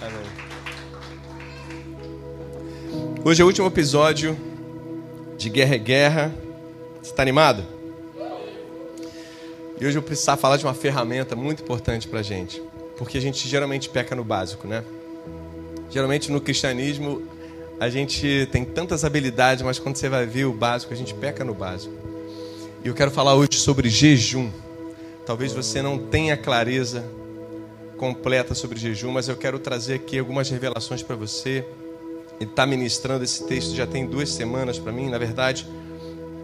Amém. Hoje é o último episódio de Guerra é Guerra. Você está animado? E hoje eu precisar falar de uma ferramenta muito importante para a gente. Porque a gente geralmente peca no básico, né? Geralmente no cristianismo a gente tem tantas habilidades, mas quando você vai ver o básico, a gente peca no básico. E eu quero falar hoje sobre jejum. Talvez você não tenha clareza completa sobre jejum, mas eu quero trazer aqui algumas revelações para você. Ele está ministrando esse texto já tem duas semanas para mim, na verdade,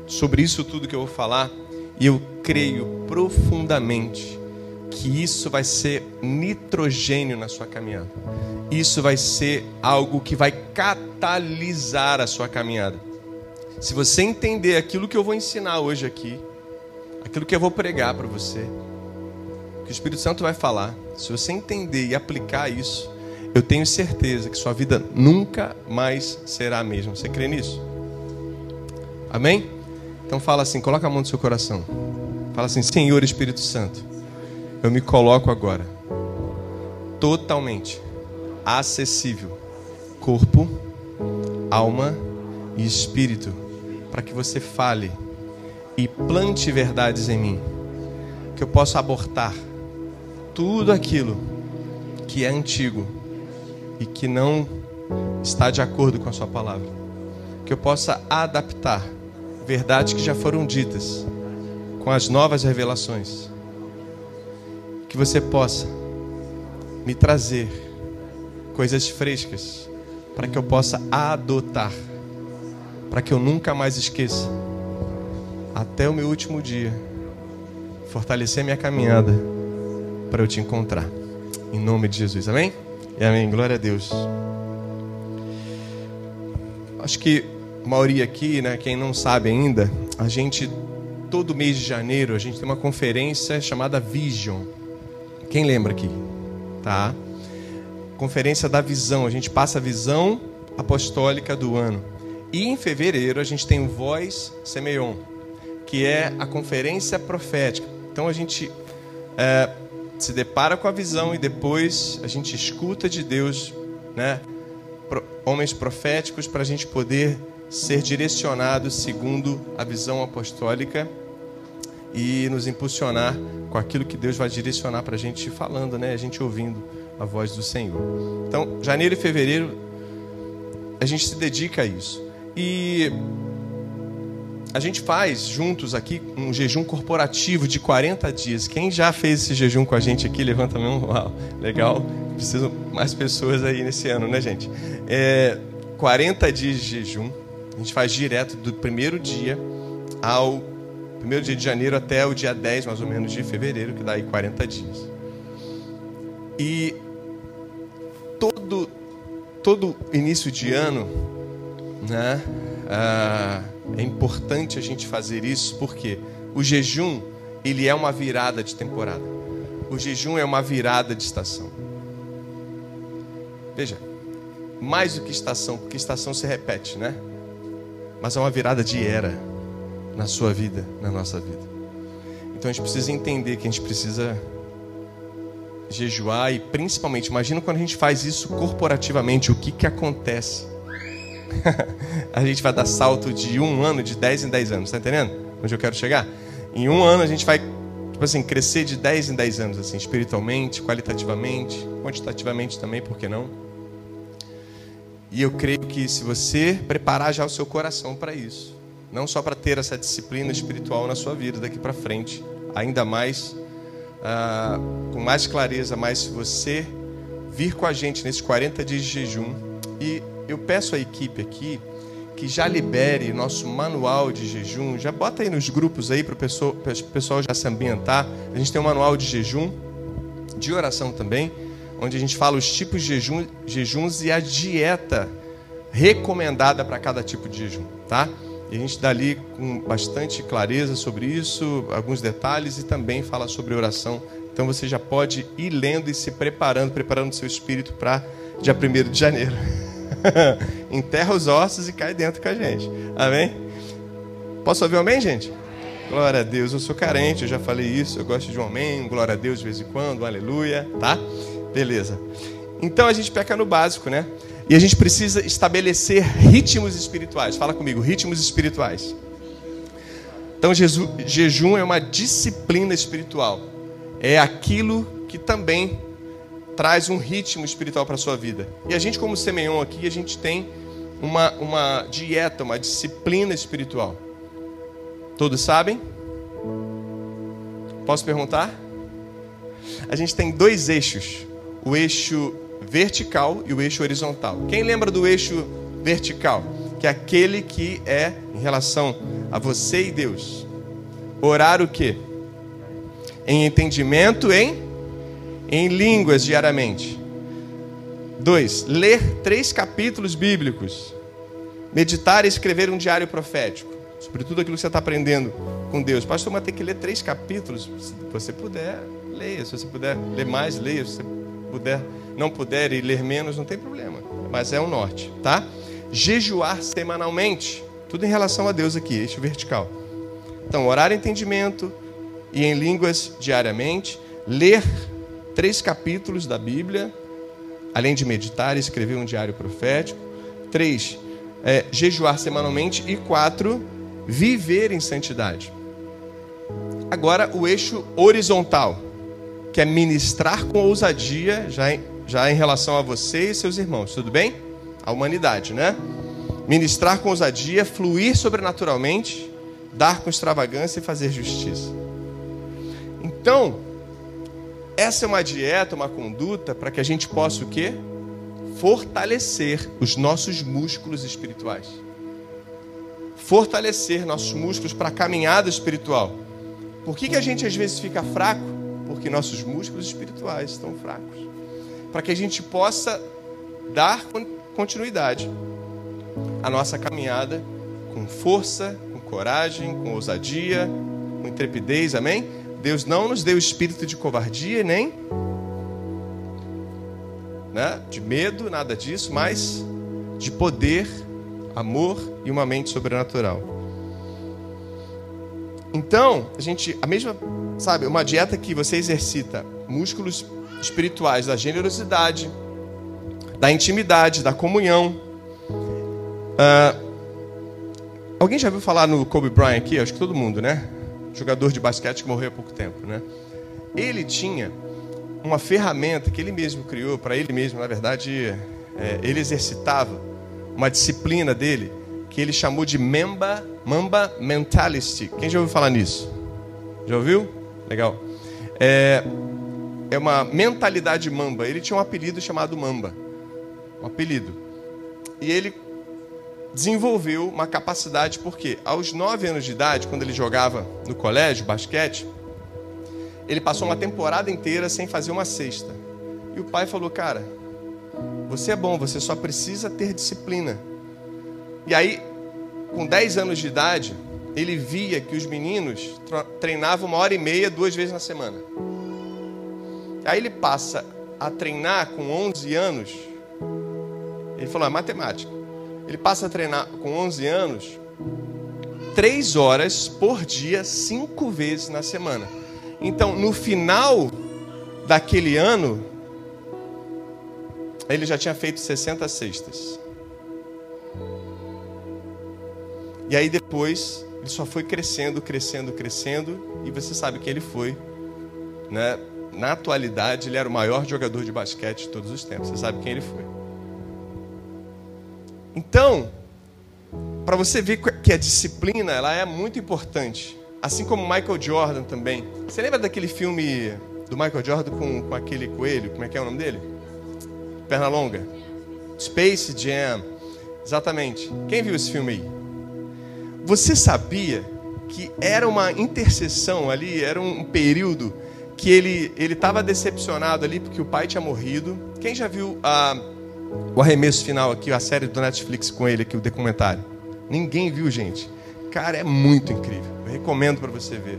sobre isso tudo que eu vou falar. E eu creio profundamente que isso vai ser nitrogênio na sua caminhada. Isso vai ser algo que vai catalisar a sua caminhada. Se você entender aquilo que eu vou ensinar hoje aqui, aquilo que eu vou pregar para você, que o Espírito Santo vai falar, se você entender e aplicar isso, eu tenho certeza que sua vida nunca mais será a mesma. Você crê nisso? Amém? Então fala assim, coloca a mão no seu coração. Fala assim, Senhor Espírito Santo, eu me coloco agora totalmente acessível, corpo, alma e espírito, para que você fale e plante verdades em mim, que eu possa abortar tudo aquilo que é antigo e que não está de acordo com a Sua palavra. Que eu possa adaptar verdades que já foram ditas com as novas revelações. Que você possa me trazer coisas frescas para que eu possa adotar, para que eu nunca mais esqueça, até o meu último dia, fortalecer minha caminhada para eu te encontrar. Em nome de Jesus, amém? E amém. Glória a Deus. Acho que a maioria aqui, né, quem não sabe ainda, a gente todo mês de janeiro a gente tem uma conferência chamada Vision. Quem lembra aqui? Tá? Conferência da visão. A gente passa a visão apostólica do ano. E em fevereiro a gente tem o Voz Semeion, que é a conferência profética. Então a gente é, se depara com a visão e depois a gente escuta de Deus, né? Homens proféticos para a gente poder ser direcionado segundo a visão apostólica e nos impulsionar com aquilo que Deus vai direcionar para a gente falando, né? A gente ouvindo a voz do Senhor. Então, janeiro e fevereiro a gente se dedica a isso. E a gente faz juntos aqui um jejum corporativo de 40 dias. Quem já fez esse jejum com a gente aqui, levanta a mão. Uau, legal. Preciso mais pessoas aí nesse ano, né, gente? É, 40 dias de jejum. A gente faz direto do primeiro dia ao primeiro dia de janeiro até o dia 10, mais ou menos, de fevereiro, que dá aí 40 dias. E todo, todo início de ano, né? Ah, é importante a gente fazer isso porque o jejum, ele é uma virada de temporada. O jejum é uma virada de estação. Veja, mais do que estação, porque estação se repete, né? Mas é uma virada de era na sua vida, na nossa vida. Então a gente precisa entender que a gente precisa jejuar e principalmente, imagina quando a gente faz isso corporativamente, o que que acontece? a gente vai dar salto de um ano, de 10 em 10 anos, tá entendendo? Onde eu quero chegar? Em um ano a gente vai, tipo assim, crescer de 10 em 10 anos, assim, espiritualmente, qualitativamente, quantitativamente também, por que não? E eu creio que se você preparar já o seu coração para isso, não só para ter essa disciplina espiritual na sua vida daqui para frente, ainda mais, ah, com mais clareza, mas se você vir com a gente nesses 40 dias de jejum e eu peço à equipe aqui que já libere nosso manual de jejum. Já bota aí nos grupos aí para o pessoal, já se ambientar. A gente tem um manual de jejum, de oração também, onde a gente fala os tipos de jejum, jejuns e a dieta recomendada para cada tipo de jejum, tá? E a gente dá ali com bastante clareza sobre isso, alguns detalhes e também fala sobre oração. Então você já pode ir lendo e se preparando, preparando seu espírito para dia 1 de janeiro. Enterra os ossos e cai dentro com a gente. Amém? Posso ouvir um amém, gente? Glória a Deus, eu sou carente, eu já falei isso, eu gosto de um amém, glória a Deus de vez em quando, aleluia, tá? Beleza. Então a gente peca no básico, né? E a gente precisa estabelecer ritmos espirituais. Fala comigo, ritmos espirituais. Então, jejum é uma disciplina espiritual. É aquilo que também traz um ritmo espiritual para a sua vida. E a gente, como Semeion aqui, a gente tem uma, uma dieta, uma disciplina espiritual. Todos sabem? Posso perguntar? A gente tem dois eixos: o eixo vertical e o eixo horizontal. Quem lembra do eixo vertical? Que é aquele que é em relação a você e Deus. Orar o quê? Em entendimento em em línguas diariamente. Dois, ler três capítulos bíblicos. Meditar e escrever um diário profético. Sobre tudo aquilo que você está aprendendo com Deus. Pastor, mas tem que ler três capítulos. Se você puder, leia. Se você puder ler mais, leia. Se você puder, não puder e ler menos, não tem problema. Mas é um norte, tá? Jejuar semanalmente. Tudo em relação a Deus aqui, eixo vertical. Então, orar entendimento e em línguas diariamente. Ler três capítulos da Bíblia, além de meditar e escrever um diário profético. Três, é, jejuar semanalmente. E quatro, viver em santidade. Agora, o eixo horizontal, que é ministrar com ousadia, já em, já em relação a você e seus irmãos, tudo bem? A humanidade, né? Ministrar com ousadia, fluir sobrenaturalmente, dar com extravagância e fazer justiça. Então, essa é uma dieta, uma conduta para que a gente possa o quê? Fortalecer os nossos músculos espirituais. Fortalecer nossos músculos para a caminhada espiritual. Por que, que a gente às vezes fica fraco? Porque nossos músculos espirituais estão fracos. Para que a gente possa dar continuidade à nossa caminhada com força, com coragem, com ousadia, com intrepidez, amém? Deus não nos deu espírito de covardia nem né, de medo, nada disso, mas de poder, amor e uma mente sobrenatural. Então, a gente, a mesma, sabe, uma dieta que você exercita músculos espirituais da generosidade, da intimidade, da comunhão. Uh, alguém já viu falar no Kobe Bryant aqui? Acho que todo mundo, né? Jogador de basquete que morreu há pouco tempo, né? Ele tinha uma ferramenta que ele mesmo criou para ele mesmo, na verdade, é, ele exercitava uma disciplina dele que ele chamou de Mamba, Mamba Mentality. Quem já ouviu falar nisso? Já ouviu? Legal. É, é uma mentalidade mamba. Ele tinha um apelido chamado Mamba. Um apelido. E ele desenvolveu uma capacidade, porque aos 9 anos de idade, quando ele jogava no colégio, basquete, ele passou uma temporada inteira sem fazer uma cesta. E o pai falou: Cara, você é bom, você só precisa ter disciplina. E aí, com 10 anos de idade, ele via que os meninos treinavam uma hora e meia, duas vezes na semana. Aí ele passa a treinar com 11 anos. Ele falou: é matemática. Ele passa a treinar com 11 anos, três horas por dia, cinco vezes na semana. Então, no final daquele ano, ele já tinha feito 60 cestas. E aí depois, ele só foi crescendo, crescendo, crescendo, e você sabe que ele foi, né? Na atualidade, ele era o maior jogador de basquete de todos os tempos. Você sabe quem ele foi? Então, para você ver que a disciplina ela é muito importante, assim como Michael Jordan também. Você lembra daquele filme do Michael Jordan com, com aquele coelho? Como é que é o nome dele? Perna longa. Space Jam. Exatamente. Quem viu esse filme aí? Você sabia que era uma intercessão ali, era um período que ele ele estava decepcionado ali porque o pai tinha morrido. Quem já viu a o arremesso final aqui, a série do Netflix com ele aqui, o documentário. Ninguém viu, gente. Cara, é muito incrível. Eu recomendo para você ver.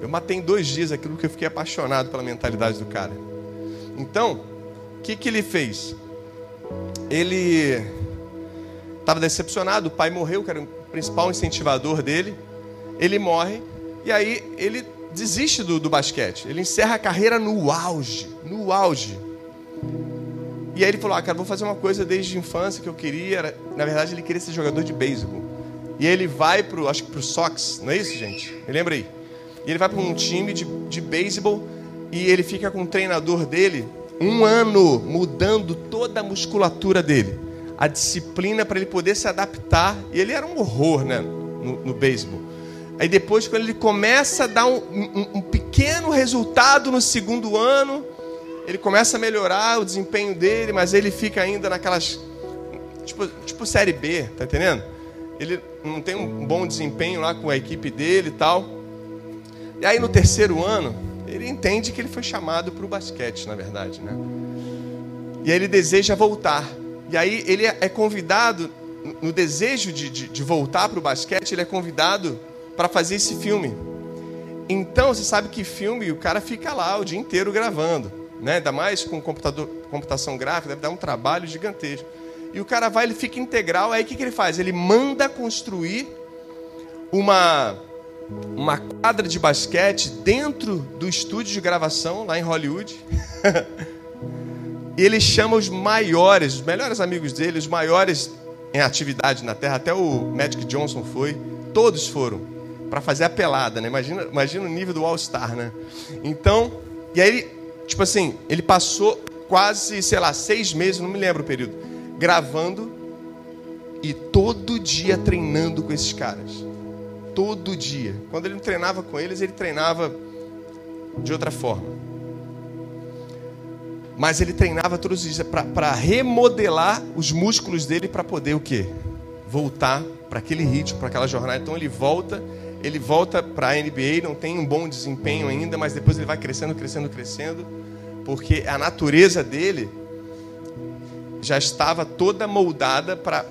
Eu matei em dois dias aquilo porque eu fiquei apaixonado pela mentalidade do cara. Então, o que, que ele fez? Ele estava decepcionado, o pai morreu, que era o principal incentivador dele. Ele morre, e aí ele desiste do, do basquete. Ele encerra a carreira no auge. No auge. E aí ele falou: Ah, cara, vou fazer uma coisa desde a infância que eu queria. Na verdade, ele queria ser jogador de beisebol. E ele vai pro, acho que pro Sox, não é isso, gente? Me lembra aí. E ele vai para um time de, de beisebol e ele fica com o treinador dele um ano mudando toda a musculatura dele, a disciplina para ele poder se adaptar. E ele era um horror, né, no, no beisebol. Aí depois, quando ele começa a dar um, um, um pequeno resultado no segundo ano, ele começa a melhorar o desempenho dele, mas ele fica ainda naquelas. Tipo, tipo Série B, tá entendendo? Ele não tem um bom desempenho lá com a equipe dele e tal. E aí no terceiro ano, ele entende que ele foi chamado para o basquete, na verdade, né? E aí ele deseja voltar. E aí ele é convidado, no desejo de, de, de voltar para o basquete, ele é convidado para fazer esse filme. Então, você sabe que filme, o cara fica lá o dia inteiro gravando. Né? Ainda mais com computador, computação gráfica, deve dar um trabalho gigantesco. E o cara vai, ele fica integral, aí o que, que ele faz? Ele manda construir uma uma quadra de basquete dentro do estúdio de gravação lá em Hollywood. e ele chama os maiores, os melhores amigos dele, os maiores em atividade na Terra, até o Magic Johnson foi, todos foram para fazer a pelada, né? Imagina, imagina o nível do All-Star, né? Então, e aí tipo assim, ele passou quase, sei lá, seis meses, não me lembro o período, gravando e todo dia treinando com esses caras todo dia. Quando ele não treinava com eles, ele treinava de outra forma. Mas ele treinava todos os dias para remodelar os músculos dele para poder o quê? Voltar para aquele ritmo, para aquela jornada. Então ele volta, ele volta para a NBA, não tem um bom desempenho ainda, mas depois ele vai crescendo, crescendo, crescendo, porque a natureza dele já estava toda moldada para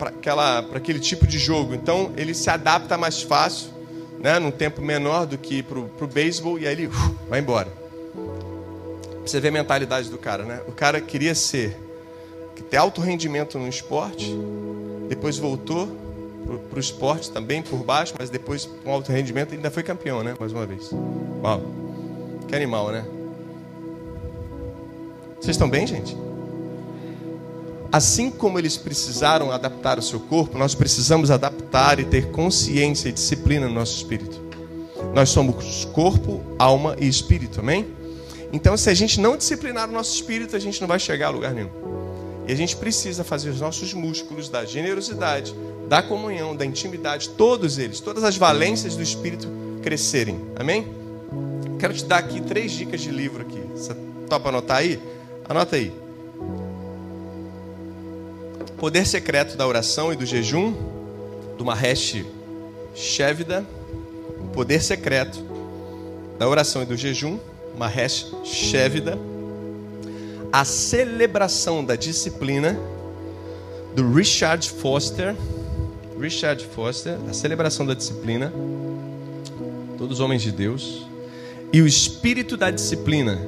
aquele tipo de jogo. Então ele se adapta mais fácil, né, num tempo menor do que para o beisebol, e aí ele uh, vai embora. Você vê a mentalidade do cara, né? O cara queria ser, ter alto rendimento no esporte, depois voltou para o esporte também por baixo, mas depois com alto rendimento ainda foi campeão, né? Mais uma vez. Uau, que animal, né? Vocês estão bem, gente? Assim como eles precisaram adaptar o seu corpo, nós precisamos adaptar e ter consciência e disciplina no nosso espírito. Nós somos corpo, alma e espírito, amém? Então, se a gente não disciplinar o nosso espírito, a gente não vai chegar a lugar nenhum. E a gente precisa fazer os nossos músculos da generosidade, da comunhão, da intimidade, todos eles, todas as valências do espírito crescerem, amém? Quero te dar aqui três dicas de livro aqui. Você topa anotar aí? Anota aí. Poder secreto da oração e do jejum, do Mahesh Shevda. O poder secreto da oração e do jejum, Mahesh Shevda. A celebração da disciplina, do Richard Foster. Richard Foster, a celebração da disciplina. Todos homens de Deus. E o espírito da disciplina,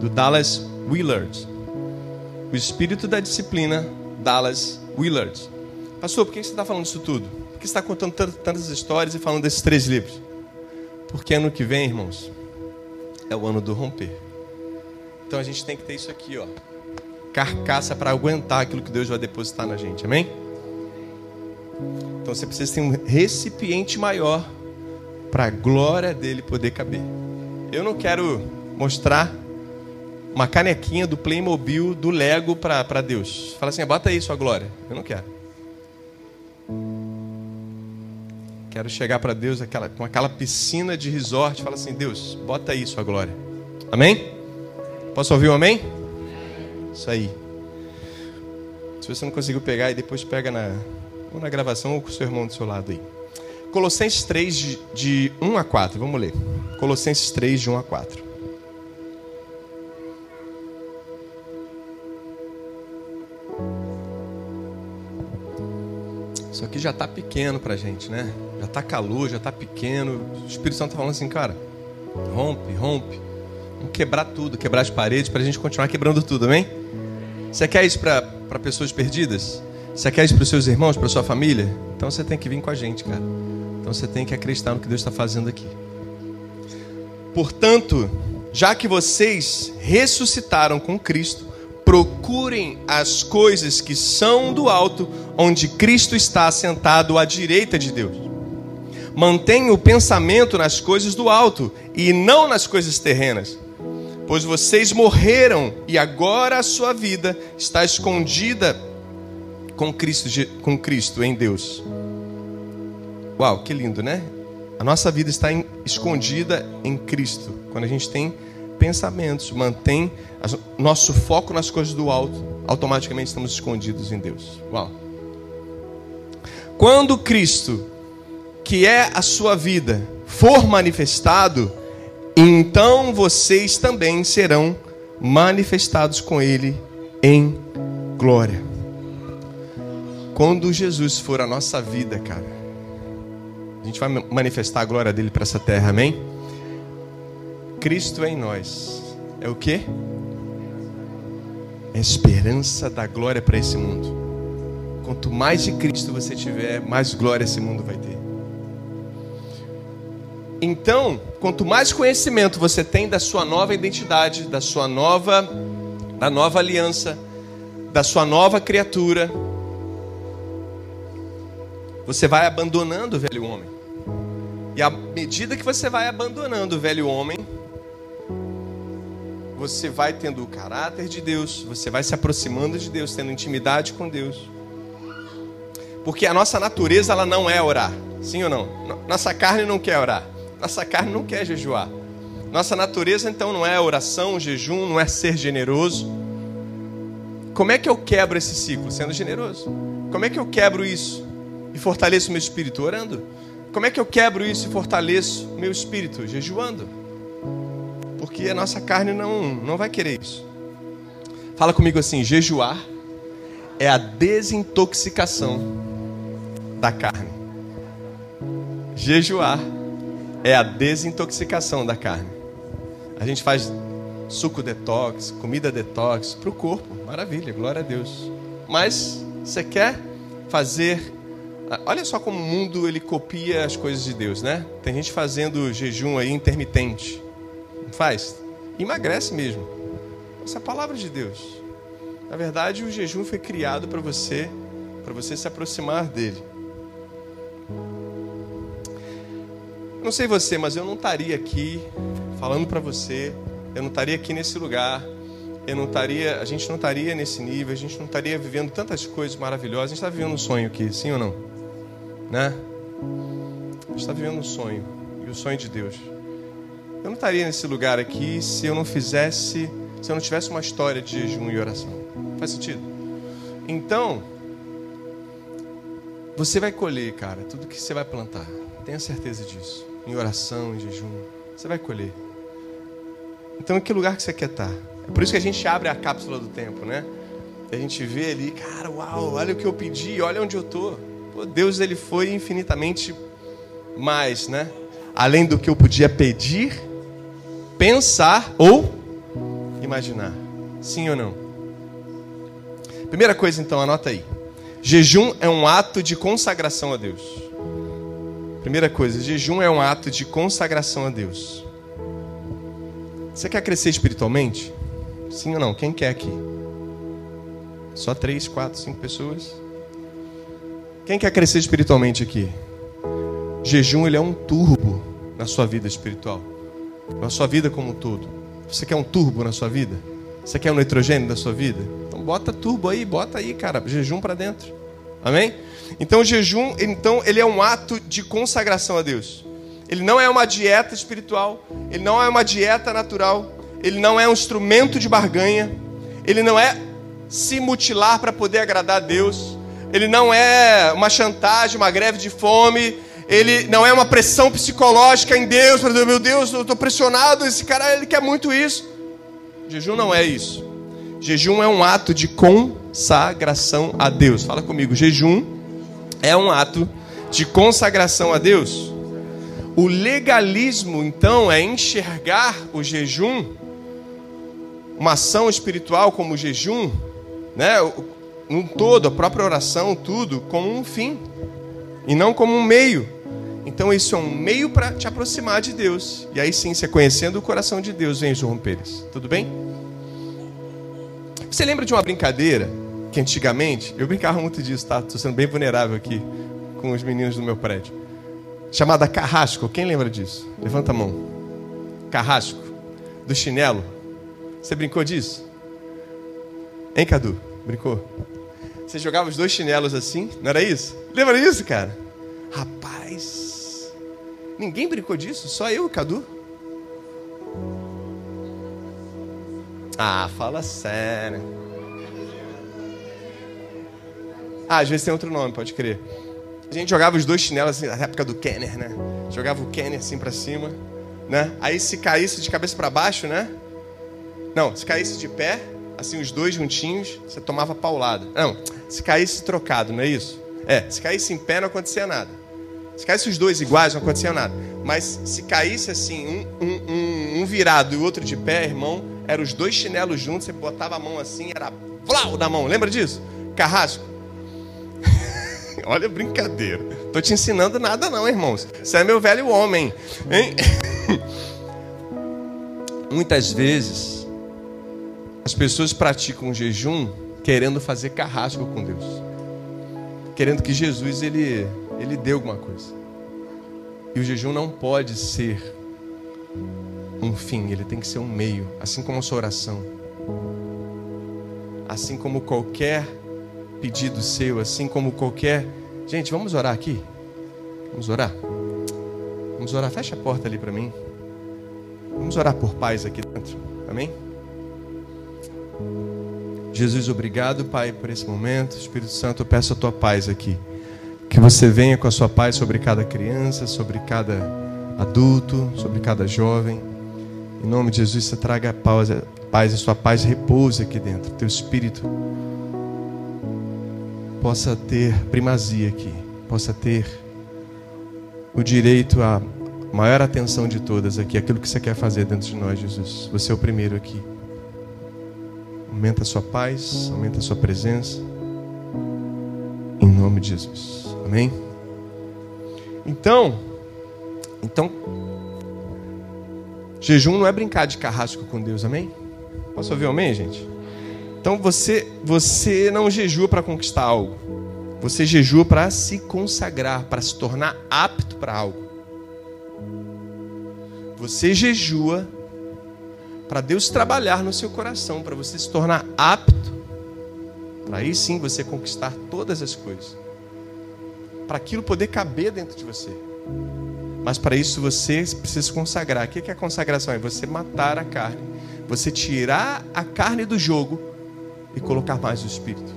do Dallas Willard. O espírito da disciplina Dallas Willard. Pastor, por que você está falando isso tudo? Por que você está contando tantas histórias e falando desses três livros? Porque ano que vem, irmãos, é o ano do romper. Então a gente tem que ter isso aqui, ó. Carcaça para aguentar aquilo que Deus vai depositar na gente, amém? Então você precisa ter um recipiente maior para a glória dele poder caber. Eu não quero mostrar uma canequinha do Playmobil, do Lego para Deus. Fala assim, bota aí sua glória. Eu não quero. Quero chegar para Deus aquela, com aquela piscina de resort. Fala assim, Deus, bota aí sua glória. Amém? Posso ouvir um amém? Isso aí. Se você não conseguiu pegar, e depois pega na, ou na gravação ou com o seu irmão do seu lado aí. Colossenses 3, de, de 1 a 4. Vamos ler. Colossenses 3, de 1 a 4. Isso aqui já está pequeno para gente, né? Já está calor, já está pequeno. O Espírito Santo está falando assim, cara, rompe, rompe. Vamos quebrar tudo, quebrar as paredes para a gente continuar quebrando tudo, amém? Você quer isso para pessoas perdidas? Você quer isso para os seus irmãos, para sua família? Então você tem que vir com a gente, cara. Então você tem que acreditar no que Deus está fazendo aqui. Portanto, já que vocês ressuscitaram com Cristo, procurem as coisas que são do alto, onde Cristo está sentado à direita de Deus. Mantenha o pensamento nas coisas do alto e não nas coisas terrenas. Pois vocês morreram e agora a sua vida está escondida com Cristo, com Cristo em Deus. Uau, que lindo, né? A nossa vida está em, escondida em Cristo. Quando a gente tem pensamentos, mantém nosso foco nas coisas do alto, automaticamente estamos escondidos em Deus. Uau. Quando Cristo, que é a sua vida, for manifestado, então vocês também serão manifestados com Ele em glória. Quando Jesus for a nossa vida, cara, a gente vai manifestar a glória dele para essa terra, amém? Cristo em nós é o que? É esperança da glória para esse mundo. Quanto mais de Cristo você tiver, mais glória esse mundo vai ter. Então, quanto mais conhecimento você tem da sua nova identidade, da sua nova, da nova aliança, da sua nova criatura, você vai abandonando o velho homem. E à medida que você vai abandonando o velho homem, você vai tendo o caráter de Deus, você vai se aproximando de Deus, tendo intimidade com Deus. Porque a nossa natureza ela não é orar, sim ou não? Nossa carne não quer orar, nossa carne não quer jejuar. Nossa natureza então não é oração, jejum, não é ser generoso. Como é que eu quebro esse ciclo? Sendo generoso. Como é que eu quebro isso e fortaleço meu espírito? Orando. Como é que eu quebro isso e fortaleço meu espírito? Jejuando. Porque a nossa carne não, não vai querer isso. Fala comigo assim: jejuar é a desintoxicação da carne. Jejuar é a desintoxicação da carne. A gente faz suco detox, comida detox para o corpo, maravilha, glória a Deus. Mas você quer fazer olha só como o mundo ele copia as coisas de Deus, né? Tem gente fazendo jejum aí intermitente. Não faz? Emagrece mesmo. Essa é a palavra de Deus. Na verdade, o jejum foi criado para você, para você se aproximar dele. Não sei você, mas eu não estaria aqui falando para você, eu não estaria aqui nesse lugar, eu não estaria, a gente não estaria nesse nível, a gente não estaria vivendo tantas coisas maravilhosas. A gente está vivendo um sonho aqui, sim ou não? Né? Está vivendo um sonho e o sonho de Deus. Eu não estaria nesse lugar aqui se eu não fizesse, se eu não tivesse uma história de jejum e oração. Faz sentido? Então, você vai colher, cara, tudo que você vai plantar. Tenha certeza disso. Em oração, em jejum, você vai colher. Então, em que lugar que você quer estar? É por isso que a gente abre a cápsula do tempo, né? E a gente vê ali, cara, uau, olha o que eu pedi, olha onde eu estou. Deus ele foi infinitamente mais, né? Além do que eu podia pedir, pensar ou imaginar. Sim ou não? Primeira coisa então, anota aí. Jejum é um ato de consagração a Deus. Primeira coisa, jejum é um ato de consagração a Deus. Você quer crescer espiritualmente? Sim ou não? Quem quer aqui? Só três, quatro, cinco pessoas? Quem quer crescer espiritualmente aqui? Jejum ele é um turbo na sua vida espiritual, na sua vida como um todo. Você quer um turbo na sua vida? Você quer um nitrogênio na sua vida? Então bota turbo aí, bota aí, cara, jejum para dentro. Amém? Então o jejum, então ele é um ato de consagração a Deus. Ele não é uma dieta espiritual, ele não é uma dieta natural, ele não é um instrumento de barganha, ele não é se mutilar para poder agradar a Deus ele não é uma chantagem, uma greve de fome, ele não é uma pressão psicológica em Deus, meu Deus, eu estou pressionado, esse cara ele quer muito isso. Jejum não é isso. Jejum é um ato de consagração a Deus. Fala comigo, jejum é um ato de consagração a Deus. O legalismo, então, é enxergar o jejum, uma ação espiritual como o jejum, né? Um todo, a própria oração, tudo, como um fim e não como um meio. Então isso é um meio para te aproximar de Deus. E aí sim, você conhecendo o coração de Deus, vem romper eles. Tudo bem? Você lembra de uma brincadeira que antigamente, eu brincava muito disso, tá? Estou sendo bem vulnerável aqui com os meninos do meu prédio. Chamada carrasco. Quem lembra disso? Levanta a mão. Carrasco. Do chinelo. Você brincou disso? Hein, Cadu? Brincou? Você jogava os dois chinelos assim? Não era isso? Lembra disso, cara? Rapaz. Ninguém brincou disso? Só eu e Cadu? Ah, fala sério. Ah, às vezes tem outro nome, pode crer. A gente jogava os dois chinelos assim, na época do Kenner, né? Jogava o Kenner assim para cima, né? Aí se caísse de cabeça para baixo, né? Não, se caísse de pé, assim os dois juntinhos, você tomava paulada. Não, se caísse trocado, não é isso? É, se caísse em pé não acontecia nada. Se caísse os dois iguais não acontecia nada. Mas se caísse assim, um, um, um, um virado e o outro de pé, irmão, eram os dois chinelos juntos, você botava a mão assim, era vlau da mão. Lembra disso? Carrasco. Olha brincadeira. Tô te ensinando nada não, irmãos. Você é meu velho homem, hein? Muitas vezes as pessoas praticam jejum querendo fazer carrasco com Deus. Querendo que Jesus ele ele dê alguma coisa. E o jejum não pode ser um fim, ele tem que ser um meio, assim como a sua oração. Assim como qualquer pedido seu, assim como qualquer. Gente, vamos orar aqui? Vamos orar? Vamos orar. Fecha a porta ali para mim. Vamos orar por paz aqui dentro. Amém? Jesus, obrigado, Pai, por esse momento. Espírito Santo, eu peço a tua paz aqui. Que você venha com a sua paz sobre cada criança, sobre cada adulto, sobre cada jovem. Em nome de Jesus, você traga a paz, a paz, a sua paz repouse aqui dentro. Teu espírito possa ter primazia aqui, possa ter o direito à maior atenção de todas aqui, aquilo que você quer fazer dentro de nós, Jesus. Você é o primeiro aqui. Aumenta a sua paz, aumenta a sua presença. Em nome de Jesus. Amém? Então, então Jejum não é brincar de carrasco com Deus, amém? Posso ouvir amém, gente? Então você, você não jejua para conquistar algo. Você jejua para se consagrar, para se tornar apto para algo. Você jejua para Deus trabalhar no seu coração, para você se tornar apto, para aí sim você conquistar todas as coisas. Para aquilo poder caber dentro de você. Mas para isso você precisa consagrar. O que é consagração? É você matar a carne, você tirar a carne do jogo e colocar mais o espírito.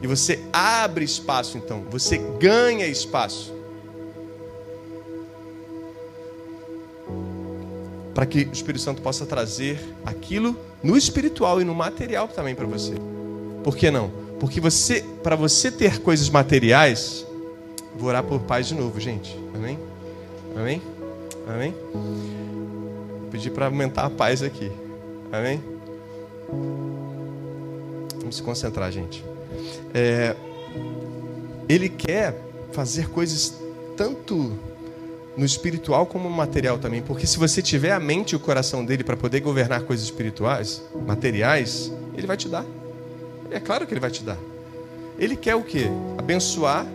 E você abre espaço, então, você ganha espaço. Para que o Espírito Santo possa trazer aquilo no espiritual e no material também para você. Por que não? Porque você, para você ter coisas materiais, vou orar por paz de novo, gente. Amém? Amém? Amém? Vou pedir para aumentar a paz aqui. Amém? Vamos se concentrar, gente. É, ele quer fazer coisas tanto no espiritual como no material também, porque se você tiver a mente e o coração dele para poder governar coisas espirituais, materiais, ele vai te dar. É claro que ele vai te dar. Ele quer o quê? Abençoar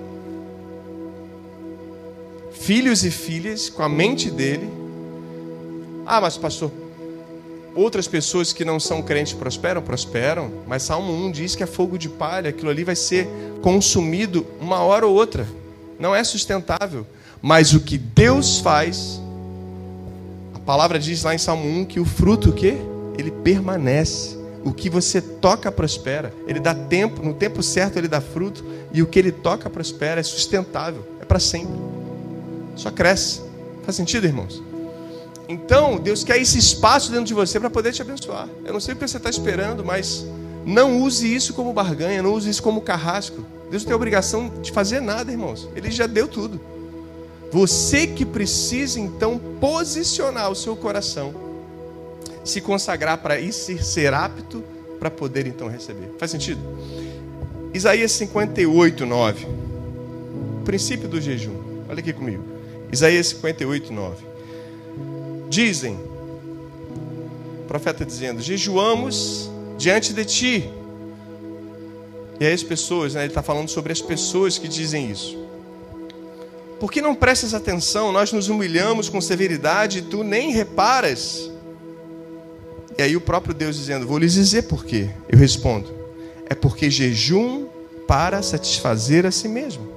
filhos e filhas com a mente dele. Ah, mas pastor, outras pessoas que não são crentes prosperam? Prosperam, mas Salmo 1 diz que é fogo de palha, aquilo ali vai ser consumido uma hora ou outra. Não é sustentável. Mas o que Deus faz, a palavra diz lá em Salmo 1 que o fruto o quê? Ele permanece. O que você toca prospera. Ele dá tempo, no tempo certo ele dá fruto, e o que ele toca prospera, é sustentável, é para sempre. Só cresce. Faz sentido, irmãos? Então, Deus quer esse espaço dentro de você para poder te abençoar. Eu não sei o que você está esperando, mas não use isso como barganha, não use isso como carrasco. Deus não tem obrigação de fazer nada, irmãos. Ele já deu tudo. Você que precisa então posicionar o seu coração, se consagrar para isso, ser apto para poder então receber. Faz sentido? Isaías 58, 9. O princípio do jejum. Olha aqui comigo. Isaías 58, 9. Dizem, o profeta dizendo: jejuamos diante de ti. E aí as pessoas, né, ele está falando sobre as pessoas que dizem isso. Por que não prestas atenção? Nós nos humilhamos com severidade e tu nem reparas. E aí o próprio Deus dizendo: Vou lhes dizer por quê. Eu respondo: É porque jejum para satisfazer a si mesmo.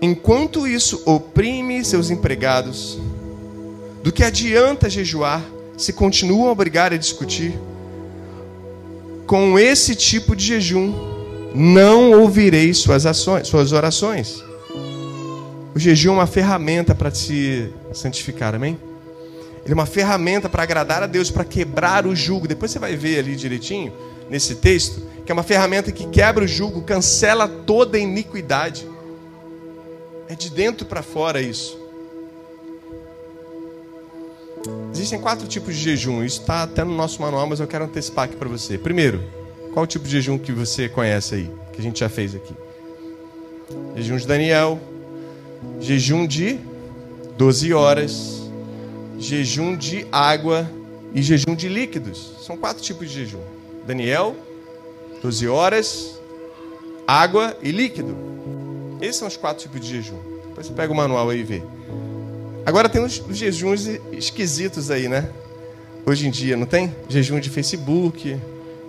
Enquanto isso oprime seus empregados, do que adianta jejuar se continuam a brigar e discutir? Com esse tipo de jejum, não ouvirei suas ações, suas orações. O jejum é uma ferramenta para te santificar, amém? Ele é uma ferramenta para agradar a Deus, para quebrar o jugo. Depois você vai ver ali direitinho, nesse texto, que é uma ferramenta que quebra o jugo, cancela toda iniquidade. É de dentro para fora isso. Existem quatro tipos de jejum. Isso está até no nosso manual, mas eu quero antecipar aqui para você. Primeiro, qual o tipo de jejum que você conhece aí? Que a gente já fez aqui. Jejum de Daniel. Jejum de 12 horas. Jejum de água e jejum de líquidos. São quatro tipos de jejum. Daniel, 12 horas, água e líquido. Esses são os quatro tipos de jejum. Depois você pega o manual aí e vê. Agora tem os jejuns esquisitos aí, né? Hoje em dia, não tem? Jejum de Facebook,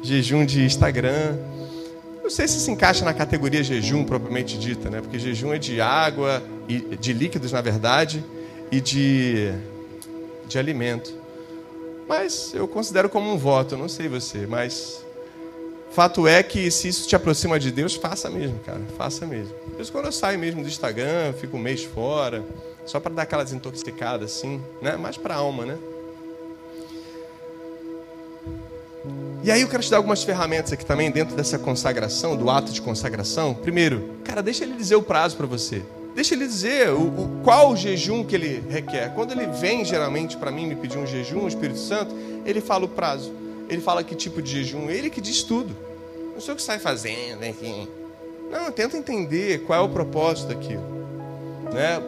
jejum de Instagram. Não sei se se encaixa na categoria jejum propriamente dita, né? Porque jejum é de água, e de líquidos, na verdade, e de, de alimento. Mas eu considero como um voto, não sei você, mas fato é que se isso te aproxima de Deus, faça mesmo, cara, faça mesmo. Deus quando eu saio mesmo do Instagram, fico um mês fora, só para dar aquela desintoxicada assim, né? Mais para a alma, né? E aí eu quero te dar algumas ferramentas aqui também dentro dessa consagração, do ato de consagração. Primeiro, cara, deixa ele dizer o prazo para você. Deixa ele dizer o, o, qual o jejum que ele requer. Quando ele vem geralmente para mim me pedir um jejum, o Espírito Santo, ele fala o prazo. Ele fala que tipo de jejum, ele que diz tudo. Não sei o que sai fazendo, enfim. Não, tenta entender qual é o propósito daquilo. Né?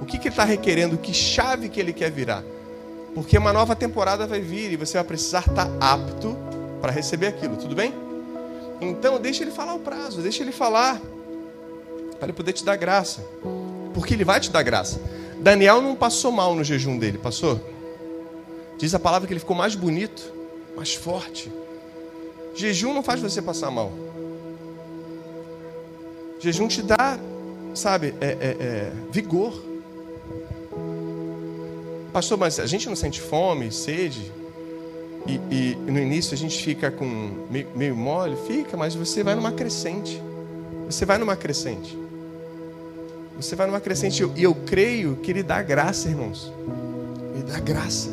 O que, que ele está requerendo, que chave que ele quer virar. Porque uma nova temporada vai vir e você vai precisar estar tá apto para receber aquilo, tudo bem? Então, deixa ele falar o prazo, deixa ele falar, para ele poder te dar graça, porque ele vai te dar graça. Daniel não passou mal no jejum dele, passou? Diz a palavra que ele ficou mais bonito, mais forte. Jejum não faz você passar mal. Jejum te dá, sabe, é, é, é, vigor. Pastor, mas a gente não sente fome, sede? E, e, no início a gente fica com meio, meio mole, fica, mas você vai numa crescente. Você vai numa crescente. Você vai numa crescente. E eu, eu creio que Ele dá graça, irmãos. Ele dá graça.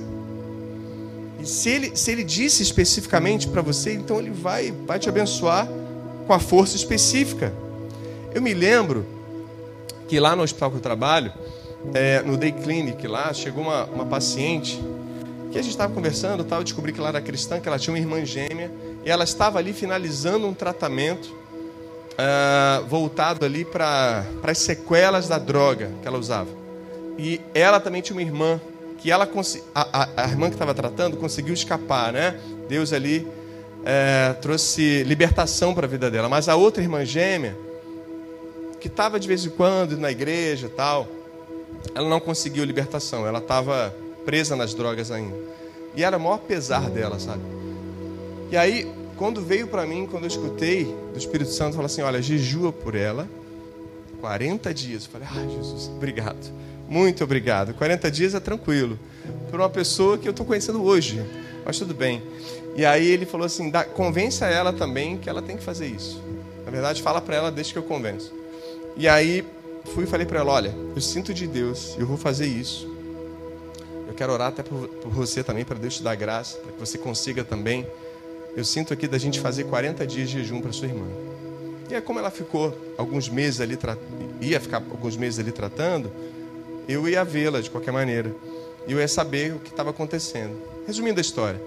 E se Ele, se ele disse especificamente para você, então Ele vai, vai te abençoar com a força específica. Eu me lembro que lá no hospital que eu trabalho, é, no Day Clinic lá, chegou uma, uma paciente que a gente estava conversando, tal, eu descobri que ela era cristã, que ela tinha uma irmã gêmea, e ela estava ali finalizando um tratamento uh, voltado ali para as sequelas da droga que ela usava. E ela também tinha uma irmã, que ela a, a, a irmã que estava tratando conseguiu escapar, né? Deus ali é, trouxe libertação para a vida dela. Mas a outra irmã gêmea, que estava de vez em quando na igreja tal, ela não conseguiu libertação. Ela estava presa nas drogas ainda. E era o maior pesar dela, sabe? E aí, quando veio para mim, quando eu escutei do Espírito Santo, falou assim: olha, jejua por ela 40 dias. Eu falei: ai, Jesus, obrigado. Muito obrigado. 40 dias é tranquilo. Por uma pessoa que eu estou conhecendo hoje. Mas tudo bem. E aí ele falou assim: dá, convença ela também que ela tem que fazer isso. Na verdade, fala para ela, deixa que eu convenço. E aí fui e falei para ela: olha, eu sinto de Deus, eu vou fazer isso. Quero orar até por, por você também, para Deus te dar graça, para que você consiga também. Eu sinto aqui da gente fazer 40 dias de jejum para sua irmã. E é como ela ficou alguns meses ali, ia ficar alguns meses ali tratando, eu ia vê-la de qualquer maneira. E eu ia saber o que estava acontecendo. Resumindo a história.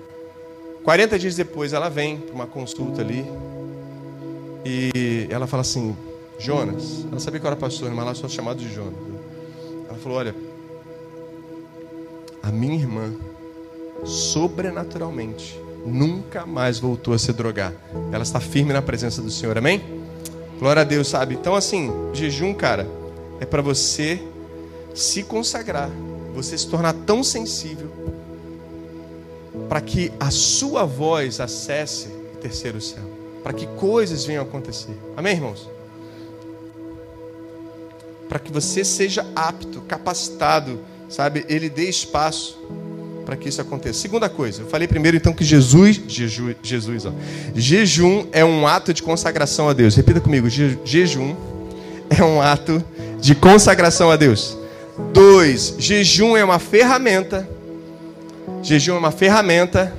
40 dias depois ela vem para uma consulta ali. E ela fala assim, Jonas, ela sabia que eu era pastor, mas ela só chamado de Jonas. Ela falou, olha, a minha irmã, sobrenaturalmente, nunca mais voltou a se drogar. Ela está firme na presença do Senhor, amém? Glória a Deus, sabe? Então, assim, jejum, cara, é para você se consagrar, você se tornar tão sensível, para que a sua voz acesse o terceiro céu, para que coisas venham a acontecer, amém, irmãos? Para que você seja apto, capacitado, sabe? Ele dê espaço para que isso aconteça. Segunda coisa, eu falei primeiro então que Jesus, Jesus, Jesus ó, jejum é um ato de consagração a Deus. Repita comigo, je, jejum é um ato de consagração a Deus. Dois, jejum é uma ferramenta. Jejum é uma ferramenta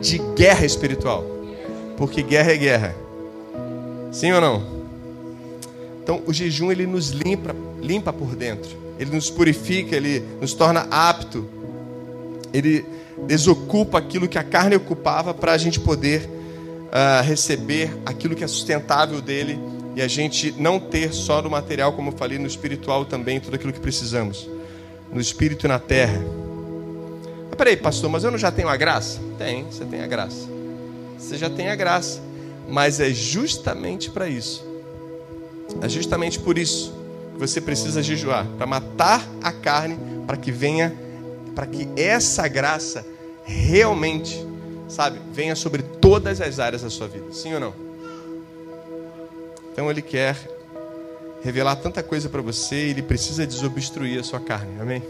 de guerra espiritual. Porque guerra é guerra. Sim ou não? Então, o jejum ele nos limpa, limpa por dentro. Ele nos purifica, ele nos torna apto ele desocupa aquilo que a carne ocupava para a gente poder uh, receber aquilo que é sustentável dele e a gente não ter só no material, como eu falei, no espiritual também, tudo aquilo que precisamos, no espírito e na terra. Mas peraí, pastor, mas eu não já tenho a graça? Tem, você tem a graça. Você já tem a graça, mas é justamente para isso. É justamente por isso você precisa jejuar para matar a carne, para que venha para que essa graça realmente, sabe, venha sobre todas as áreas da sua vida. Sim ou não? Então ele quer revelar tanta coisa para você, ele precisa desobstruir a sua carne. Amém?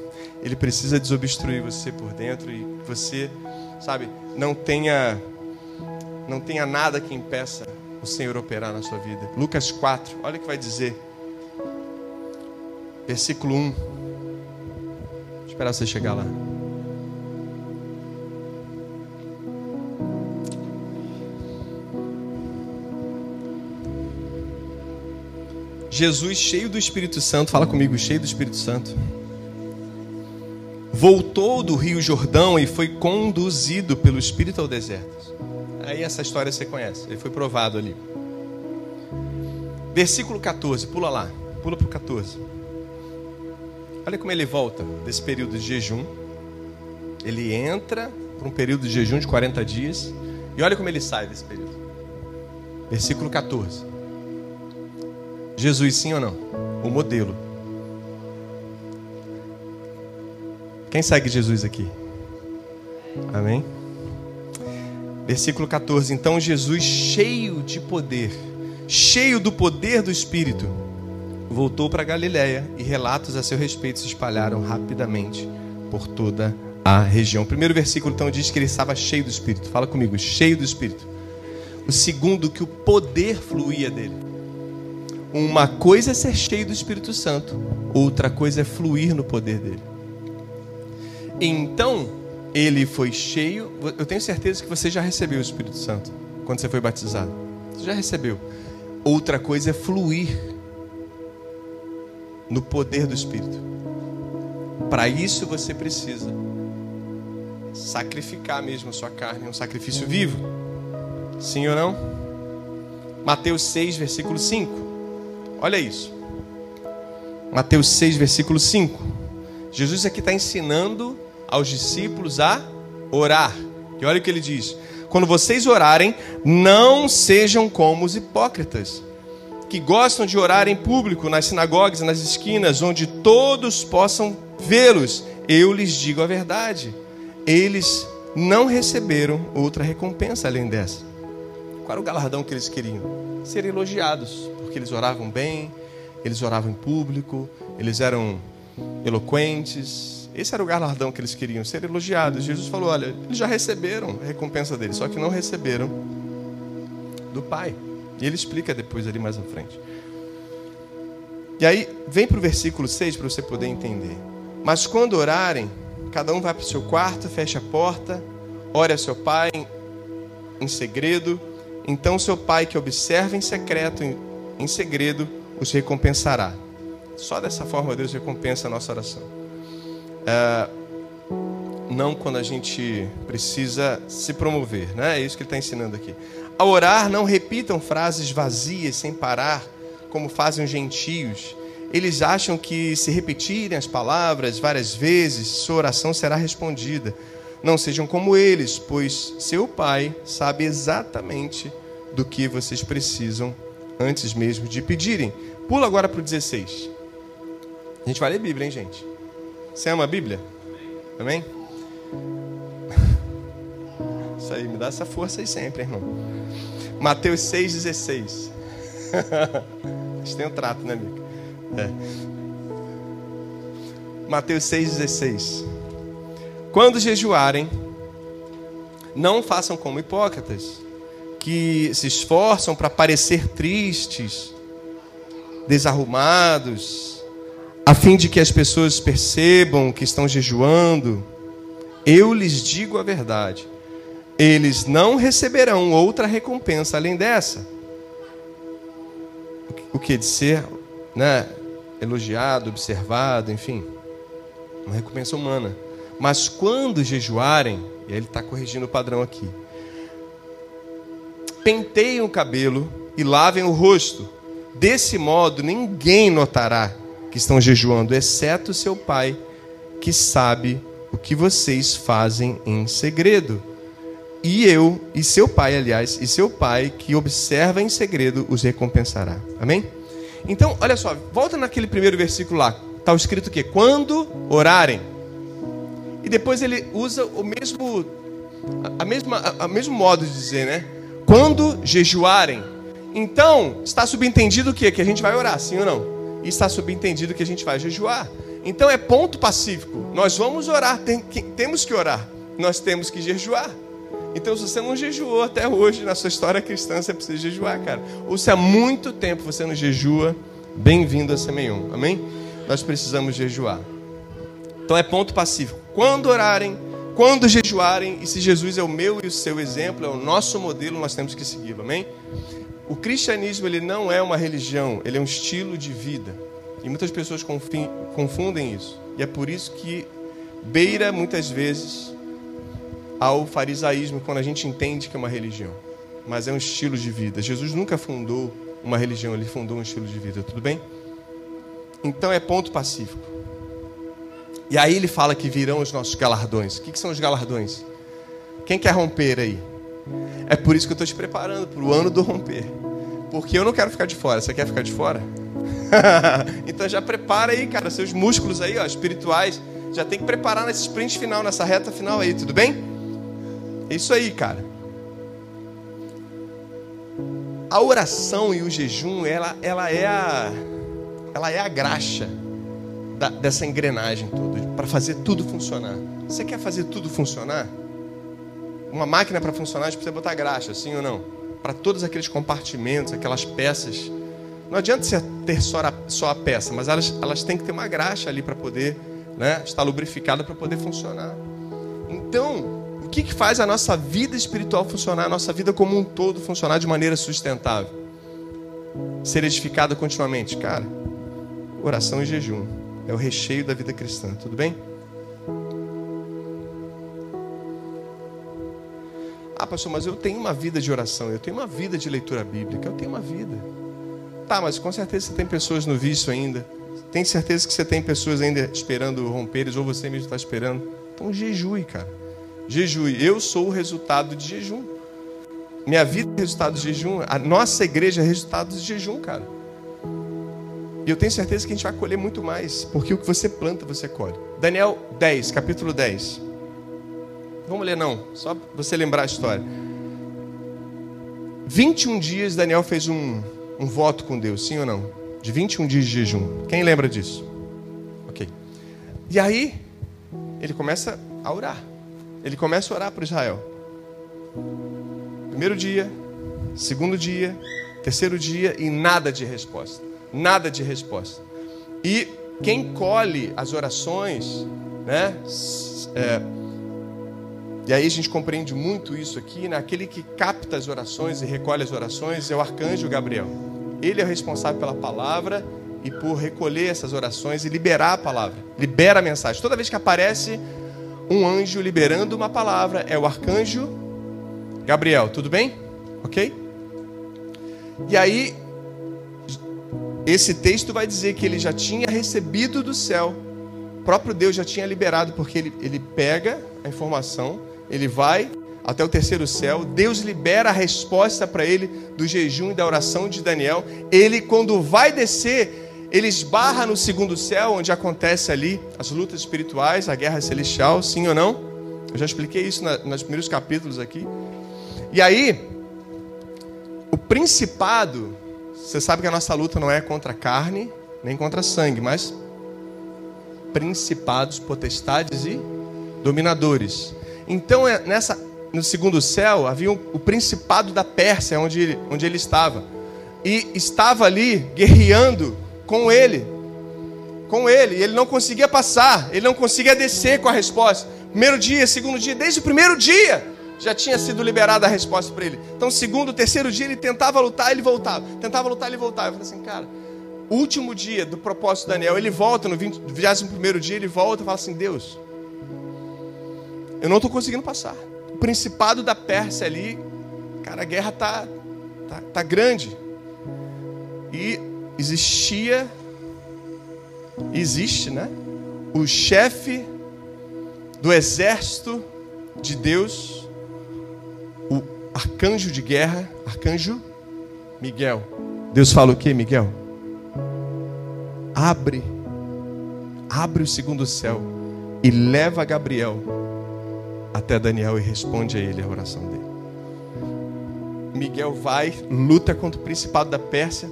Ele precisa desobstruir você por dentro e você, sabe, não tenha não tenha nada que impeça o Senhor operar na sua vida. Lucas 4, olha o que vai dizer. Versículo 1 esperar você chegar lá. Jesus, cheio do Espírito Santo, fala comigo, cheio do Espírito Santo, voltou do Rio Jordão e foi conduzido pelo Espírito ao deserto. Aí essa história você conhece, ele foi provado ali. Versículo 14, pula lá, pula para o 14. Olha como ele volta desse período de jejum. Ele entra para um período de jejum de 40 dias. E olha como ele sai desse período. Versículo 14. Jesus, sim ou não? O modelo. Quem segue Jesus aqui? Amém? Versículo 14. Então Jesus, cheio de poder, cheio do poder do Espírito, voltou para Galiléia e relatos a seu respeito se espalharam rapidamente por toda a região. O primeiro versículo então diz que ele estava cheio do Espírito. Fala comigo, cheio do Espírito. O segundo, que o poder fluía dele. Uma coisa é ser cheio do Espírito Santo, outra coisa é fluir no poder dele. Então, ele foi cheio. Eu tenho certeza que você já recebeu o Espírito Santo quando você foi batizado. Você já recebeu. Outra coisa é fluir no poder do Espírito. Para isso você precisa sacrificar mesmo a sua carne, é um sacrifício vivo. Sim ou não? Mateus 6, versículo 5. Olha isso. Mateus 6, versículo 5. Jesus aqui está ensinando aos discípulos a orar. E olha o que ele diz: Quando vocês orarem, não sejam como os hipócritas que gostam de orar em público, nas sinagogas, nas esquinas, onde todos possam vê-los. Eu lhes digo a verdade: eles não receberam outra recompensa além dessa. Qual era o galardão que eles queriam? Ser elogiados, porque eles oravam bem, eles oravam em público, eles eram eloquentes. Esse era o galardão que eles queriam, ser elogiados. Jesus falou: olha, eles já receberam a recompensa deles, só que não receberam do Pai. E ele explica depois ali mais à frente. E aí, vem para o versículo 6 para você poder entender. Mas quando orarem, cada um vai para o seu quarto, fecha a porta, ore a seu pai em segredo. Então, seu pai que observa em secreto, em, em segredo, os recompensará. Só dessa forma Deus recompensa a nossa oração. É, não quando a gente precisa se promover, né? É isso que ele está ensinando aqui. Ao orar, não repitam frases vazias sem parar, como fazem os gentios. Eles acham que se repetirem as palavras várias vezes, sua oração será respondida. Não sejam como eles, pois seu Pai sabe exatamente do que vocês precisam antes mesmo de pedirem. Pula agora para o 16. A gente vai ler Bíblia, hein, gente? Você ama a Bíblia? Amém? Isso aí, me dá essa força aí sempre, irmão. Mateus 6,16. A gente tem um trato, né, amigo? É. Mateus 6,16. Quando jejuarem, não façam como hipócritas, que se esforçam para parecer tristes, desarrumados, a fim de que as pessoas percebam que estão jejuando. Eu lhes digo a verdade: eles não receberão outra recompensa além dessa. O que de ser né, elogiado, observado, enfim, uma recompensa humana. Mas quando jejuarem, e ele está corrigindo o padrão aqui, penteiem o cabelo e lavem o rosto. Desse modo, ninguém notará que estão jejuando, exceto seu pai, que sabe o que vocês fazem em segredo. E eu, e seu pai, aliás, e seu pai, que observa em segredo, os recompensará. Amém? Então, olha só, volta naquele primeiro versículo lá. Está escrito o quê? Quando orarem. E depois ele usa o mesmo, a mesma, a, a mesmo modo de dizer, né? Quando jejuarem. Então, está subentendido o quê? Que a gente vai orar, sim ou não? E está subentendido que a gente vai jejuar. Então é ponto pacífico. Nós vamos orar, tem, temos que orar. Nós temos que jejuar. Então, se você não jejuou até hoje na sua história cristã, você precisa jejuar, cara. Ou se há muito tempo você não jejua, bem-vindo a Semeion. Amém? Nós precisamos jejuar. Então é ponto pacífico. Quando orarem, quando jejuarem, e se Jesus é o meu e o seu exemplo, é o nosso modelo, nós temos que segui-lo, amém? O cristianismo ele não é uma religião, ele é um estilo de vida. E muitas pessoas confundem isso. E é por isso que beira muitas vezes ao farisaísmo quando a gente entende que é uma religião. Mas é um estilo de vida. Jesus nunca fundou uma religião, ele fundou um estilo de vida, tudo bem? Então é ponto pacífico. E aí ele fala que virão os nossos galardões. O que, são os galardões? Quem quer romper aí? É por isso que eu estou te preparando para o ano do romper. Porque eu não quero ficar de fora. Você quer ficar de fora? então já prepara aí, cara, seus músculos aí, ó, espirituais. Já tem que preparar nesse sprint final, nessa reta final aí, tudo bem? É isso aí, cara. A oração e o jejum, ela, ela é a, ela é a graxa da, dessa engrenagem toda, para fazer tudo funcionar. Você quer fazer tudo funcionar? Uma máquina para funcionar, a gente precisa botar graxa, sim ou não? Para todos aqueles compartimentos, aquelas peças. Não adianta você ter só a, só a peça, mas elas, elas têm que ter uma graxa ali para poder né, estar lubrificada para poder funcionar. Então, o que, que faz a nossa vida espiritual funcionar, a nossa vida como um todo funcionar de maneira sustentável? Ser edificada continuamente? Cara, oração e jejum. É o recheio da vida cristã, tudo bem? Ah, pastor, mas eu tenho uma vida de oração, eu tenho uma vida de leitura bíblica, eu tenho uma vida. Tá, mas com certeza você tem pessoas no vício ainda. Tem certeza que você tem pessoas ainda esperando romperes, ou você mesmo está esperando. Então jejue, cara. Jejue. Eu sou o resultado de jejum. Minha vida é resultado de jejum. A nossa igreja é resultado de jejum, cara. E eu tenho certeza que a gente vai colher muito mais, porque o que você planta, você colhe. Daniel 10, capítulo 10. Vamos ler, não, só você lembrar a história. 21 dias Daniel fez um, um voto com Deus, sim ou não? De 21 dias de jejum. Quem lembra disso? Ok. E aí, ele começa a orar. Ele começa a orar para Israel. Primeiro dia, segundo dia, terceiro dia e nada de resposta nada de resposta. E quem colhe as orações, né? É, e aí a gente compreende muito isso aqui, né? Aquele que capta as orações e recolhe as orações é o arcanjo Gabriel. Ele é o responsável pela palavra e por recolher essas orações e liberar a palavra, libera a mensagem. Toda vez que aparece um anjo liberando uma palavra, é o arcanjo Gabriel. Tudo bem? Ok? E aí esse texto vai dizer que ele já tinha recebido do céu O próprio Deus já tinha liberado, porque ele, ele pega a informação, ele vai até o terceiro céu, Deus libera a resposta para ele do jejum e da oração de Daniel. Ele, quando vai descer, ele esbarra no segundo céu, onde acontece ali as lutas espirituais, a guerra celestial, sim ou não? Eu já expliquei isso na, nos primeiros capítulos aqui. E aí, o principado, você sabe que a nossa luta não é contra a carne, nem contra sangue, mas principados, potestades e dominadores. Então, é nessa, no segundo céu, havia o principado da Pérsia, onde onde ele estava. E estava ali guerreando com ele. Com ele. E ele não conseguia passar, ele não conseguia descer com a resposta. Primeiro dia, segundo dia, desde o primeiro dia já tinha sido liberada a resposta para ele. Então, segundo, terceiro dia, ele tentava lutar, ele voltava. Tentava lutar, ele voltava. Eu falei assim, cara, último dia do propósito de Daniel, ele volta, no 21 dia, ele volta e fala assim: Deus, eu não estou conseguindo passar. O principado da Pérsia ali, cara, a guerra tá, tá, tá grande. E existia, existe, né? O chefe do exército de Deus, o arcanjo de guerra, arcanjo Miguel. Deus fala o que, Miguel? Abre, abre o segundo céu e leva Gabriel até Daniel e responde a ele a oração dele. Miguel vai, luta contra o principado da Pérsia.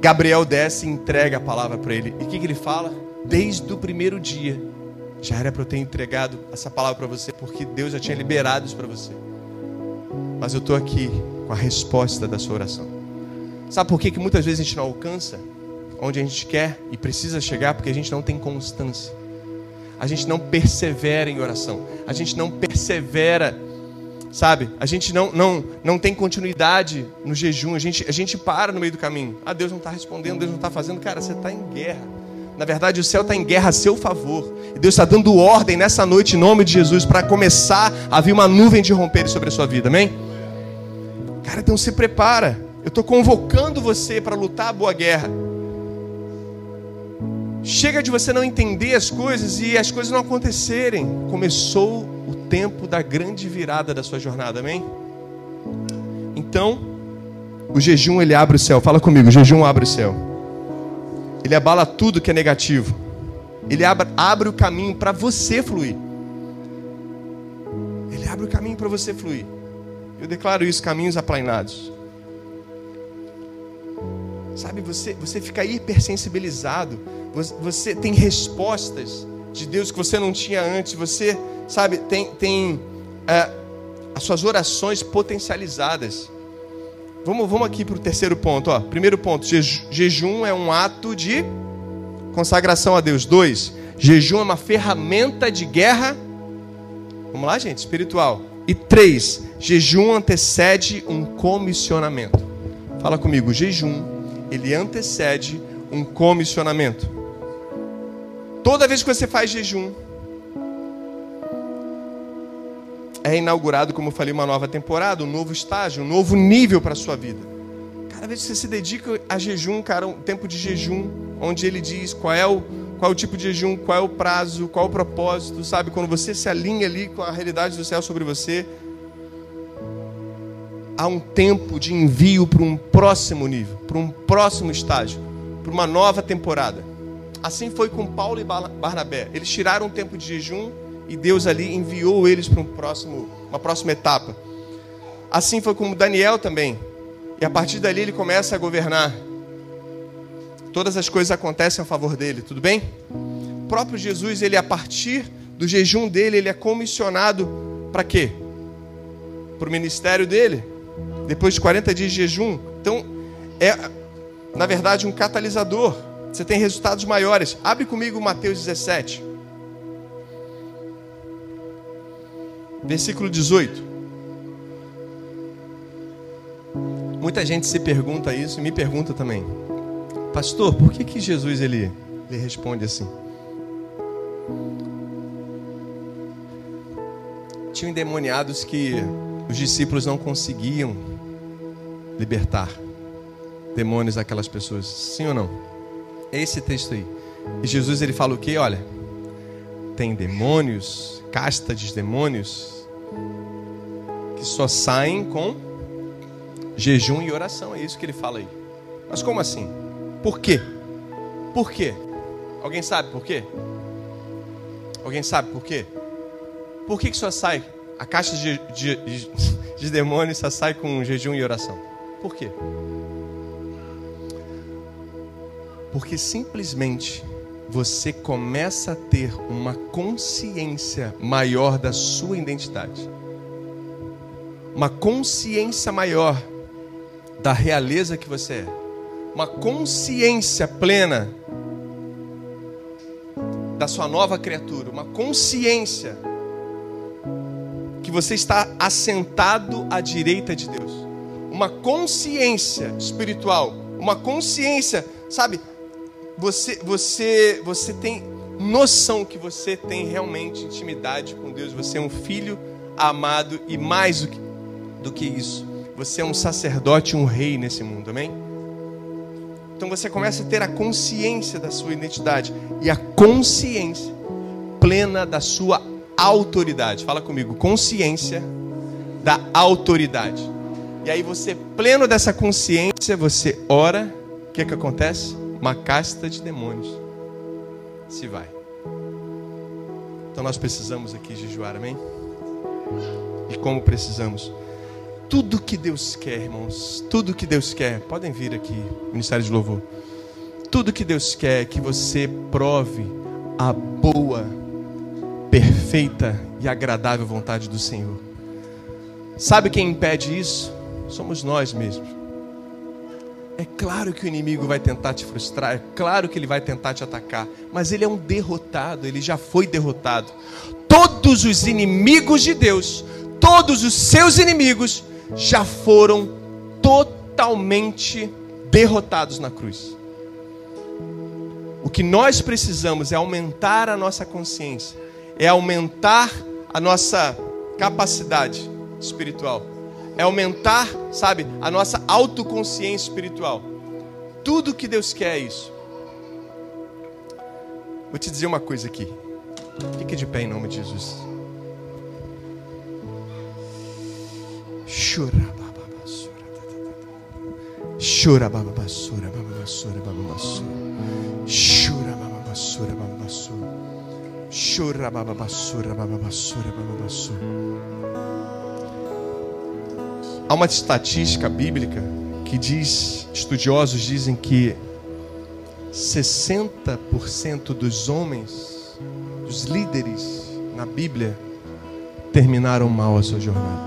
Gabriel desce e entrega a palavra para ele. E o que, que ele fala? Desde o primeiro dia, já era para eu ter entregado essa palavra para você, porque Deus já tinha liberado isso para você. Mas eu estou aqui com a resposta da sua oração. Sabe por que, que muitas vezes a gente não alcança onde a gente quer e precisa chegar? Porque a gente não tem constância. A gente não persevera em oração. A gente não persevera, sabe? A gente não, não, não tem continuidade no jejum. A gente, a gente para no meio do caminho. Ah, Deus não está respondendo, Deus não está fazendo. Cara, você está em guerra. Na verdade, o céu está em guerra a seu favor. E Deus está dando ordem nessa noite, em nome de Jesus, para começar a vir uma nuvem de romper sobre a sua vida. Amém? Cara, então se prepara. Eu estou convocando você para lutar a boa guerra. Chega de você não entender as coisas e as coisas não acontecerem. Começou tempo da grande virada da sua jornada, amém? Então, o jejum ele abre o céu. Fala comigo, o jejum abre o céu. Ele abala tudo que é negativo. Ele abre, abre o caminho para você fluir. Ele abre o caminho para você fluir. Eu declaro isso, caminhos aplainados. Sabe, você, você fica hipersensibilizado. Você, você tem respostas de Deus que você não tinha antes. Você, sabe, tem, tem é, as suas orações potencializadas. Vamos, vamos aqui para o terceiro ponto. Ó. Primeiro ponto: jejum é um ato de consagração a Deus. Dois, jejum é uma ferramenta de guerra. Vamos lá, gente, espiritual. E três, jejum antecede um comissionamento. Fala comigo, jejum, ele antecede um comissionamento. Toda vez que você faz jejum, é inaugurado, como eu falei, uma nova temporada, um novo estágio, um novo nível para a sua vida. Cada vez que você se dedica a jejum, cara, um tempo de jejum, onde ele diz qual é o, qual é o tipo de jejum, qual é o prazo, qual é o propósito, sabe? Quando você se alinha ali com a realidade do céu sobre você, há um tempo de envio para um próximo nível, para um próximo estágio, para uma nova temporada. Assim foi com Paulo e Barnabé. Eles tiraram um tempo de jejum e Deus ali enviou eles para um próximo, uma próxima etapa. Assim foi como Daniel também. E a partir dali ele começa a governar. Todas as coisas acontecem a favor dele, tudo bem? O próprio Jesus, ele a partir do jejum dele, ele é comissionado para quê? Para o ministério dele. Depois de 40 dias de jejum. Então, é, na verdade, um catalisador. Você tem resultados maiores. Abre comigo Mateus 17. versículo 18. Muita gente se pergunta isso e me pergunta também, pastor, por que, que Jesus ele, ele responde assim? Tinham endemoniados que os discípulos não conseguiam libertar demônios daquelas pessoas, sim ou não? É esse texto aí. E Jesus ele fala o quê? Olha, tem demônios, casta de demônios que só saem com jejum e oração. É isso que ele fala aí. Mas como assim? Por quê? Por quê? Alguém sabe por quê? Alguém sabe por quê? Por que, que só sai? A caixa de, de, de, de demônios só sai com jejum e oração. Por quê? Porque simplesmente você começa a ter uma consciência maior da sua identidade. Uma consciência maior da realeza que você é. Uma consciência plena da sua nova criatura. Uma consciência que você está assentado à direita de Deus. Uma consciência espiritual. Uma consciência, sabe? Você, você, você tem noção que você tem realmente intimidade com Deus. Você é um filho amado e mais do que, do que isso, você é um sacerdote, um rei nesse mundo, amém? Então você começa a ter a consciência da sua identidade e a consciência plena da sua autoridade. Fala comigo, consciência da autoridade. E aí você, pleno dessa consciência, você ora, o que que acontece? Uma casta de demônios se vai. Então nós precisamos aqui jejuar, amém? E como precisamos? Tudo que Deus quer, irmãos, tudo que Deus quer, podem vir aqui, Ministério de Louvor. Tudo que Deus quer é que você prove a boa, perfeita e agradável vontade do Senhor. Sabe quem impede isso? Somos nós mesmos. É claro que o inimigo vai tentar te frustrar, é claro que ele vai tentar te atacar, mas ele é um derrotado, ele já foi derrotado. Todos os inimigos de Deus, todos os seus inimigos já foram totalmente derrotados na cruz. O que nós precisamos é aumentar a nossa consciência, é aumentar a nossa capacidade espiritual é aumentar, sabe, a nossa autoconsciência espiritual. Tudo que Deus quer é isso. Vou te dizer uma coisa aqui. Fique de pé em nome de Jesus. Chora, Chora, babassura, babassura, babassura. Chora, babassura, babassura. Chora, babassura, babassura, babassura. Há uma estatística bíblica que diz, estudiosos dizem que 60% dos homens, dos líderes na Bíblia, terminaram mal a sua jornada.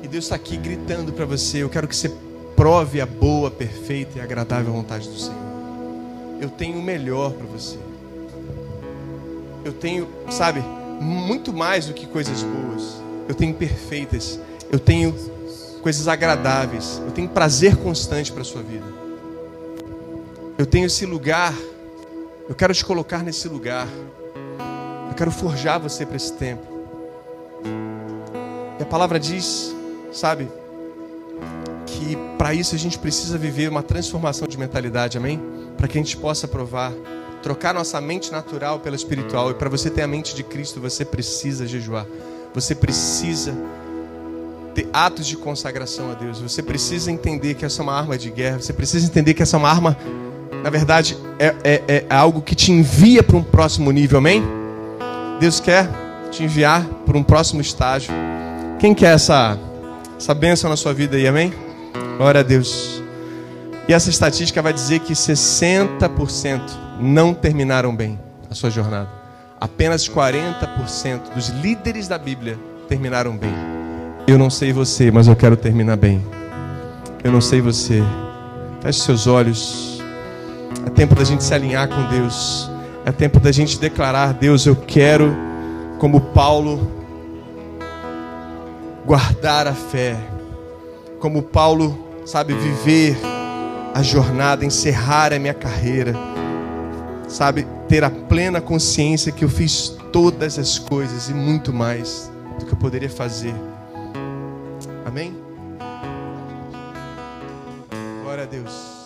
E Deus está aqui gritando para você: eu quero que você prove a boa, perfeita e agradável vontade do Senhor. Eu tenho o melhor para você. Eu tenho, sabe, muito mais do que coisas boas eu tenho perfeitas, eu tenho coisas agradáveis, eu tenho prazer constante para a sua vida. Eu tenho esse lugar, eu quero te colocar nesse lugar, eu quero forjar você para esse tempo. E a palavra diz, sabe, que para isso a gente precisa viver uma transformação de mentalidade, amém? Para que a gente possa provar, trocar nossa mente natural pela espiritual. E para você ter a mente de Cristo, você precisa jejuar. Você precisa ter atos de consagração a Deus. Você precisa entender que essa é uma arma de guerra. Você precisa entender que essa é uma arma, na verdade, é, é, é algo que te envia para um próximo nível, amém? Deus quer te enviar para um próximo estágio. Quem quer essa, essa bênção na sua vida aí, amém? Glória a Deus. E essa estatística vai dizer que 60% não terminaram bem a sua jornada apenas 40% dos líderes da Bíblia terminaram bem. Eu não sei você, mas eu quero terminar bem. Eu não sei você. Feche seus olhos. É tempo da gente se alinhar com Deus. É tempo da gente declarar: Deus, eu quero, como Paulo, guardar a fé. Como Paulo, sabe, viver a jornada, encerrar a minha carreira sabe, ter a plena consciência que eu fiz todas as coisas e muito mais do que eu poderia fazer. Amém? Glória a Deus.